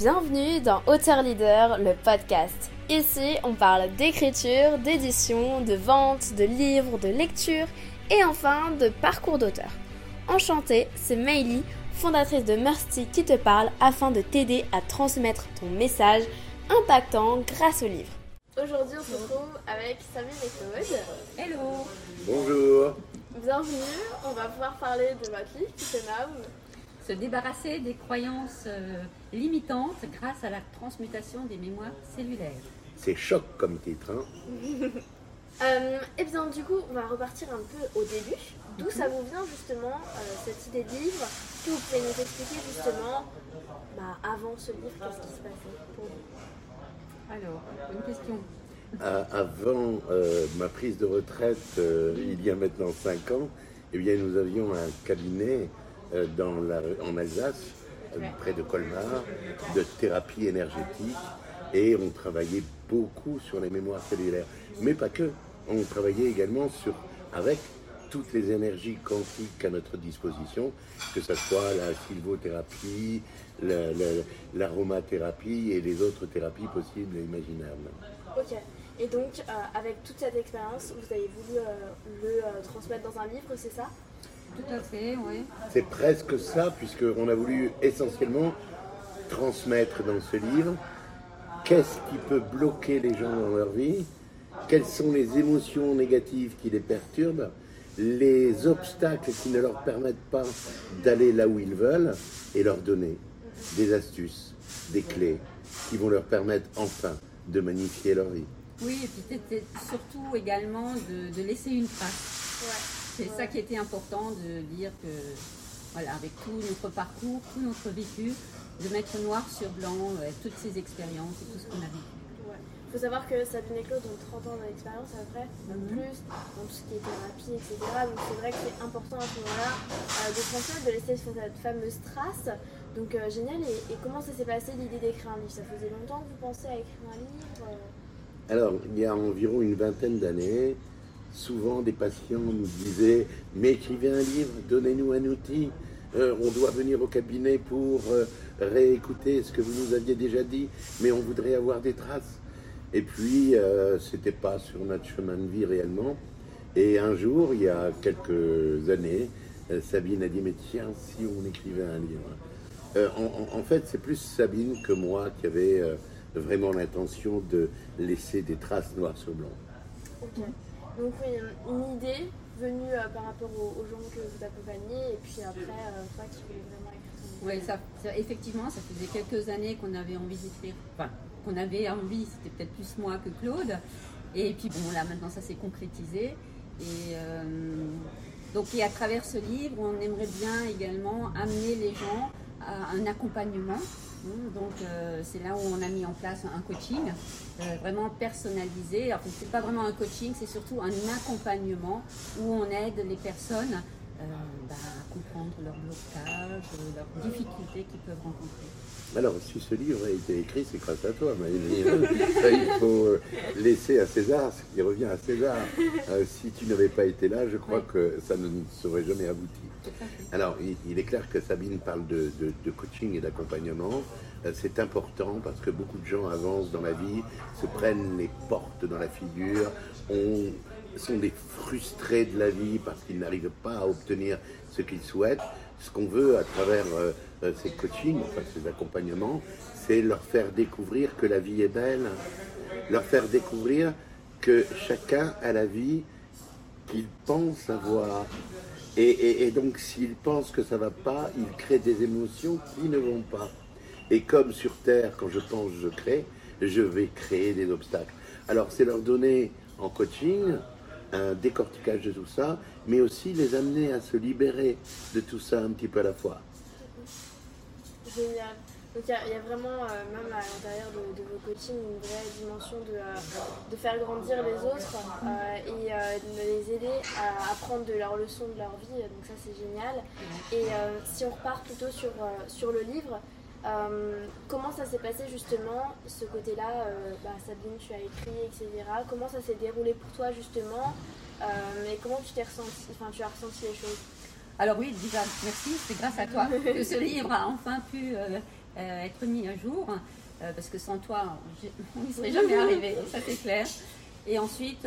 Bienvenue dans Auteur Leader, le podcast. Ici, on parle d'écriture, d'édition, de vente, de livres, de lecture et enfin de parcours d'auteur. Enchantée, c'est Meili, fondatrice de Mercy, qui te parle afin de t'aider à transmettre ton message impactant grâce au livre. Aujourd'hui, on se retrouve avec Sabine et Claude. Hello Bonjour Bienvenue, on va pouvoir parler de votre livre qui se nomme Se débarrasser des croyances euh, limitantes grâce à la transmutation des mémoires cellulaires. C'est choc comme titre. Hein Euh, et bien du coup, on va repartir un peu au début. D'où ça vous vient justement euh, cette idée de livre? Que vous pouvez nous expliquer justement, bah, avant ce livre, qu'est-ce qui se passait pour vous? Alors, une question. À- Avant euh, ma prise de retraite, euh, il y a maintenant 5 ans, eh bien, nous avions un cabinet euh, dans la, en Alsace, près de Colmar, de thérapie énergétique, et on travaillait beaucoup sur les mémoires cellulaires. Mais pas que, on travaillait également sur, avec toutes les énergies quantiques à notre disposition, que ce soit la sylvothérapie, la- la- l'aromathérapie et les autres thérapies possibles et imaginables. Ok. Et donc, euh, avec toute cette expérience, vous avez voulu euh, le euh, transmettre dans un livre, c'est ça? Tout à fait, oui. C'est presque ça, puisqu'on a voulu essentiellement transmettre dans ce livre qu'est-ce qui peut bloquer les gens dans leur vie, quelles sont les émotions négatives qui les perturbent, les obstacles qui ne leur permettent pas d'aller là où ils veulent, et leur donner des astuces, des clés qui vont leur permettre enfin de magnifier leur vie. Oui, et puis c'était surtout également de, de laisser une trace. Ouais. C'est ça qui était important de dire que, voilà, avec tout notre parcours, tout notre vécu, de mettre noir sur blanc euh, toutes ces expériences et tout ce qu'on a vécu. Il faut savoir que Sabine et Claude ont 30 ans d'expérience à peu près, même Mhm. plus, dans tout ce qui est thérapie, etc. Donc c'est vrai que c'est important à ce moment-là euh, de transmettre, de laisser cette fameuse trace. Donc euh, génial. Et, et comment ça s'est passé l'idée d'écrire un livre? Ça faisait longtemps que vous pensiez à écrire un livre euh? Alors, il y a environ une vingtaine d'années, souvent des patients nous disaient Mais écrivez un livre, donnez-nous un outil. Euh, on doit venir au cabinet pour euh, réécouter ce que vous nous aviez déjà dit, mais on voudrait avoir des traces. Et puis, euh, c'était pas sur notre chemin de vie réellement. Et un jour, il y a quelques années, Sabine a dit Mais tiens, si on écrivait un livre. En, fait, c'est plus Sabine que moi qui avait vraiment l'intention de laisser des traces noires sur blanc. Donc oui, une idée venue euh, par rapport aux, gens que vous accompagnez, et puis après, euh, toi qui voulais vraiment écrire ton. Oui, ça, ça- effectivement, ça faisait quelques années qu'on avait envie d'écrire. Enfin, qu'on avait envie, c'était peut-être plus moi que Claude. Et puis bon, là maintenant, ça s'est concrétisé. Et euh, donc, et à travers ce livre, on aimerait bien également amener les gens à un accompagnement. Donc, euh, c'est là où on a mis en place un coaching euh, vraiment personnalisé. Alors, c'est pas vraiment un coaching, c'est surtout un accompagnement où on aide les personnes euh, à comprendre leurs blocages, euh, leurs difficultés qu'ils peuvent rencontrer. Alors, si ce livre a été écrit, c'est grâce à toi, Maëlie. Il faut euh, laisser à César ce qui revient à César. Euh, si tu n'avais pas été là, je crois Ouais. que ça ne serait jamais abouti. Alors, il, il est clair que Sabine parle de, de- de coaching et d'accompagnement. Euh, C'est important parce que beaucoup de gens avancent dans la vie, se prennent les portes dans la figure, ont- sont des frustrés de la vie parce qu'ils n'arrivent pas à obtenir ce qu'ils souhaitent. Ce qu'on veut à travers euh, euh, ces coachings, enfin ces accompagnements, c'est leur faire découvrir que la vie est belle, leur faire découvrir que chacun a la vie qu'il pense avoir. Et, et- donc, s'il pense que ça va pas, il crée des émotions qui ne vont pas. Et comme sur Terre, quand je pense, je crée, je vais créer des obstacles. Alors, c'est leur donner en coaching un décortiquage de tout ça, mais aussi les amener à se libérer de tout ça un petit peu à la fois. Génial. Donc il y, a- vraiment, euh, même à l'intérieur de, vos coachings, une vraie dimension de, euh, faire grandir les autres euh, et de les aider à apprendre de leurs leçons de leur vie. Donc ça c'est génial. Et si on repart plutôt sur, sur le livre, euh, comment ça s'est passé justement, ce côté-là euh, bah, Sabine, tu as écrit, etc. Comment ça s'est déroulé pour toi justement euh, Et comment tu t'es ressenti, enfin tu as ressenti les choses? Alors oui, déjà, merci, c'est grâce à toi que ce livre a enfin pu euh, être mis à jour, parce que sans toi, on n'y serait jamais arrivé, ça c'est clair. Et ensuite,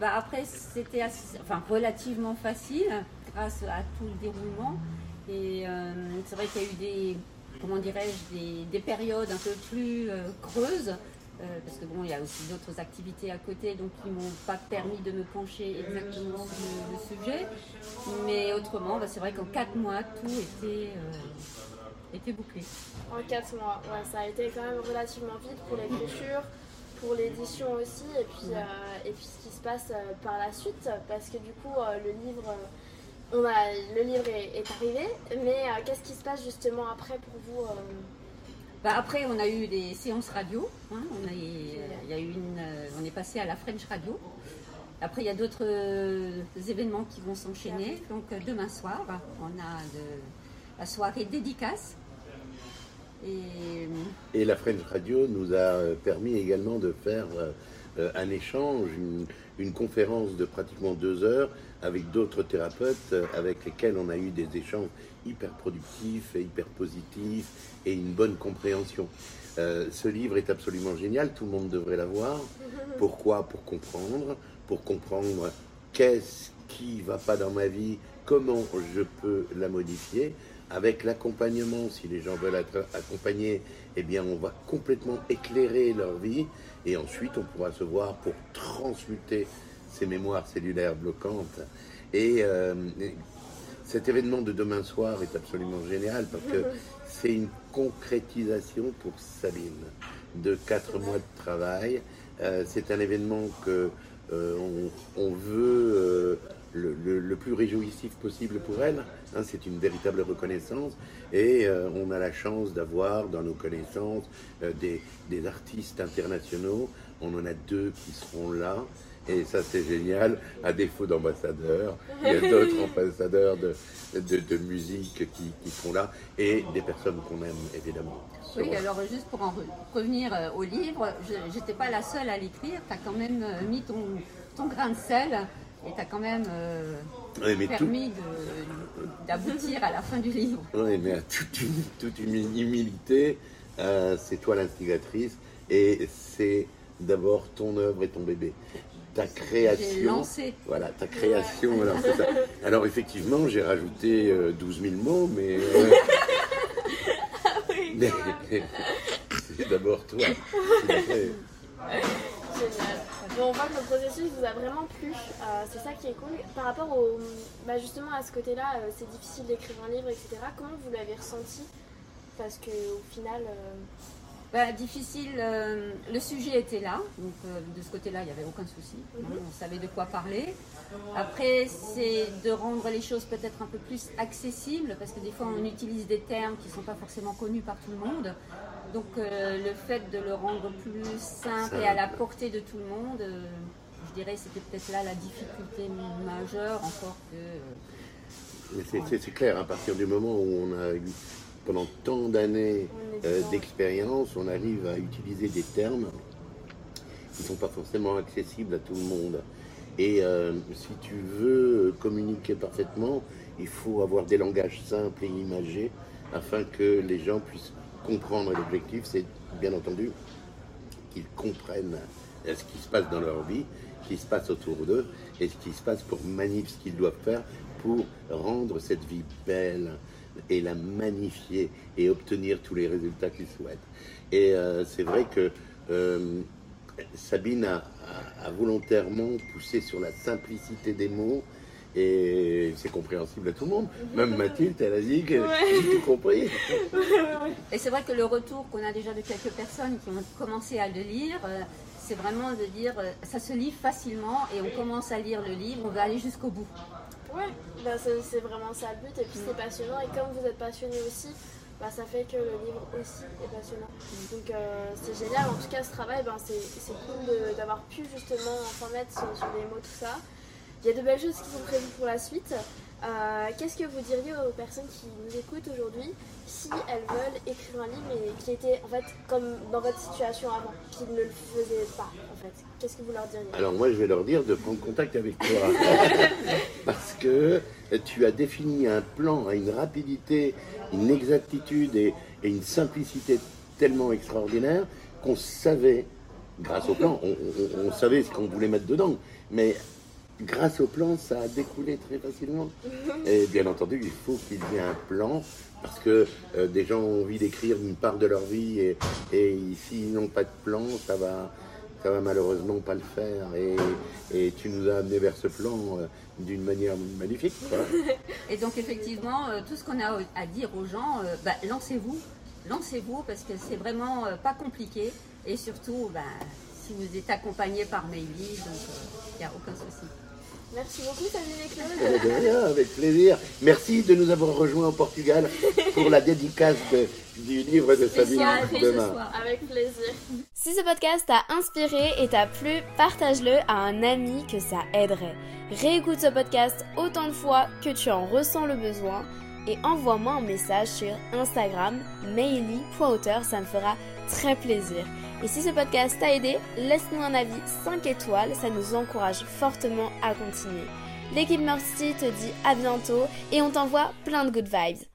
bah, après, c'était enfin, relativement facile grâce à tout le déroulement. Et c'est vrai qu'il y a eu des, comment dirais-je, des, périodes un peu plus creuses euh, parce que bon, il y a aussi d'autres activités à côté, donc qui m'ont pas permis de me pencher exactement sur le, sujet. Mais autrement, bah, c'est vrai qu'en quatre mois, tout était, euh, était bouclé. En quatre mois, ouais, ça a été quand même relativement vite pour l'écriture, pour l'édition aussi, et puis, euh, et puis ce qui se passe par la suite, parce que du coup, le livre. On a, le livre est, est arrivé, mais qu'est-ce qui se passe justement après pour vous bah, après, on a eu des séances radio. Hein. on, a, il y a eu une, euh, on est passé à la French Radio. Après, il y a d'autres euh, événements qui vont s'enchaîner. Donc, euh, demain soir, on a la soirée dédicace. Et... la French Radio nous a permis également de faire un échange, une, conférence de pratiquement deux heures avec d'autres thérapeutes avec lesquels on a eu des échanges hyper productifs et hyper positifs et une bonne compréhension. Euh, ce livre est absolument génial, tout le monde devrait l'avoir. Pourquoi? Pour comprendre, pour comprendre qu'est-ce qui va pas dans ma vie, comment je peux la modifier. Avec l'accompagnement, si les gens veulent être accompagnés, eh bien, on va complètement éclairer leur vie et ensuite on pourra se voir pour transmuter ces mémoires cellulaires bloquantes. Et euh, cet événement de demain soir est absolument génial parce que c'est une concrétisation pour Sabine de quatre mois de travail. Euh, c'est un événement que euh, on, veut euh, le, plus réjouissif possible pour elle. Hein, c'est une véritable reconnaissance et on a la chance d'avoir dans nos connaissances des, des, artistes internationaux. On en a deux qui seront là. Et ça, c'est génial. À défaut d'ambassadeurs, il y a d'autres ambassadeurs de, de, musique qui, qui, sont là et des personnes qu'on aime, évidemment. Oui, alors juste pour en revenir euh, au livre, je n'étais pas la seule à l'écrire. Tu as quand même euh, mis ton, ton grain de sel et tu as quand même euh, permis d'aboutir à la fin du livre. Oui, mais à toute une, toute une humilité, c'est toi l'instigatrice et c'est d'abord ton œuvre et ton bébé ta création. Voilà, ta création. Alors, effectivement, j'ai rajouté 12 euh, 000 mots, mais. Euh, c'est d'abord toi. Génial. on voit que le processus vous a vraiment plu. Euh, c'est ça qui est cool. Par rapport au, bah, justement à ce côté-là, c'est difficile d'écrire un livre, etc. Comment vous l'avez ressenti? Parce que au final. Bah, difficile, euh, le sujet était là, donc euh, de ce côté-là, il n'y avait aucun souci. Mhm. On savait de quoi parler. Après, c'est de rendre les choses peut-être un peu plus accessibles, parce que des fois, on utilise des termes qui ne sont pas forcément connus par tout le monde. Donc, euh, le fait de le rendre plus simple et à la portée de tout le monde, je dirais c'était peut-être là la difficulté majeure, encore que. C'est clair, à partir du moment où on a eu pendant tant d'années euh, d'expérience, on arrive à utiliser des termes qui ne sont pas forcément accessibles à tout le monde. Et euh, si tu veux communiquer parfaitement, il faut avoir des langages simples et imagés afin que les gens puissent comprendre. L'objectif, c'est bien entendu qu'ils comprennent euh, ce qui se passe dans leur vie, ce qui se passe autour d'eux et ce qui se passe pour manipuler ce qu'ils doivent faire pour rendre cette vie belle, et la magnifier et obtenir tous les résultats qu'ils souhaitent. Et euh, c'est vrai que euh, Sabine a, volontairement poussé sur la simplicité des mots et c'est compréhensible à tout le monde. Même Mathilde, elle a dit que j'ai tout compris. Et c'est vrai que le retour qu'on a déjà de quelques personnes qui ont commencé à le lire, euh, c'est vraiment de dire ça se lit facilement et on commence à lire le livre, on va aller jusqu'au bout. Ouais, bah, c'est vraiment ça le but. Et puis c'est passionnant. Et comme vous êtes passionné aussi, bah, ça fait que le livre aussi est passionnant. Donc euh, c'est génial. En tout cas, ce travail, ben, c'est cool d'avoir pu justement enfin mettre sur, sur, les mots tout ça. Il y a de belles choses qui sont prévues pour la suite. Euh, qu'est-ce que vous diriez aux personnes qui nous écoutent aujourd'hui si elles veulent écrire un livre mais qui était en fait comme dans votre situation avant, qui ne le faisaient pas en fait? Qu'est-ce que vous leur diriez? Alors moi je vais leur dire de prendre contact avec toi. Parce que tu as défini un plan à une rapidité, une exactitude et, et une simplicité tellement extraordinaire qu'on savait, grâce au plan, on, savait ce qu'on voulait mettre dedans, mais grâce au plan, ça a découlé très facilement. Et bien entendu, il faut qu'il y ait un plan parce que euh, des gens ont envie d'écrire une part de leur vie et, et s'ils n'ont pas de plan, ça va, ça va malheureusement pas le faire. Et, et tu nous as amené vers ce plan euh, d'une manière magnifique. et donc effectivement, euh, tout ce qu'on a à dire aux gens, bah, lancez-vous, lancez-vous parce que c'est vraiment pas compliqué. Et surtout, bah, si vous êtes accompagné par Maïli, donc il n'y a aucun souci. Merci beaucoup Sabine et Claude. Eh ben, avec plaisir. Merci de nous avoir rejoints au Portugal pour la dédicace du livre de Sabine demain. Avec plaisir. Si ce podcast t'a inspiré et t'a plu, partage-le à un ami que ça aiderait. Réécoute ce podcast autant de fois que tu en ressens le besoin et envoie-moi un message sur Instagram maily.auteur, ça me fera très plaisir. Et si ce podcast t'a aidé, laisse-nous un avis 5 étoiles, ça nous encourage fortement à continuer. L'équipe Mercy te dit à bientôt et on t'envoie plein de good vibes.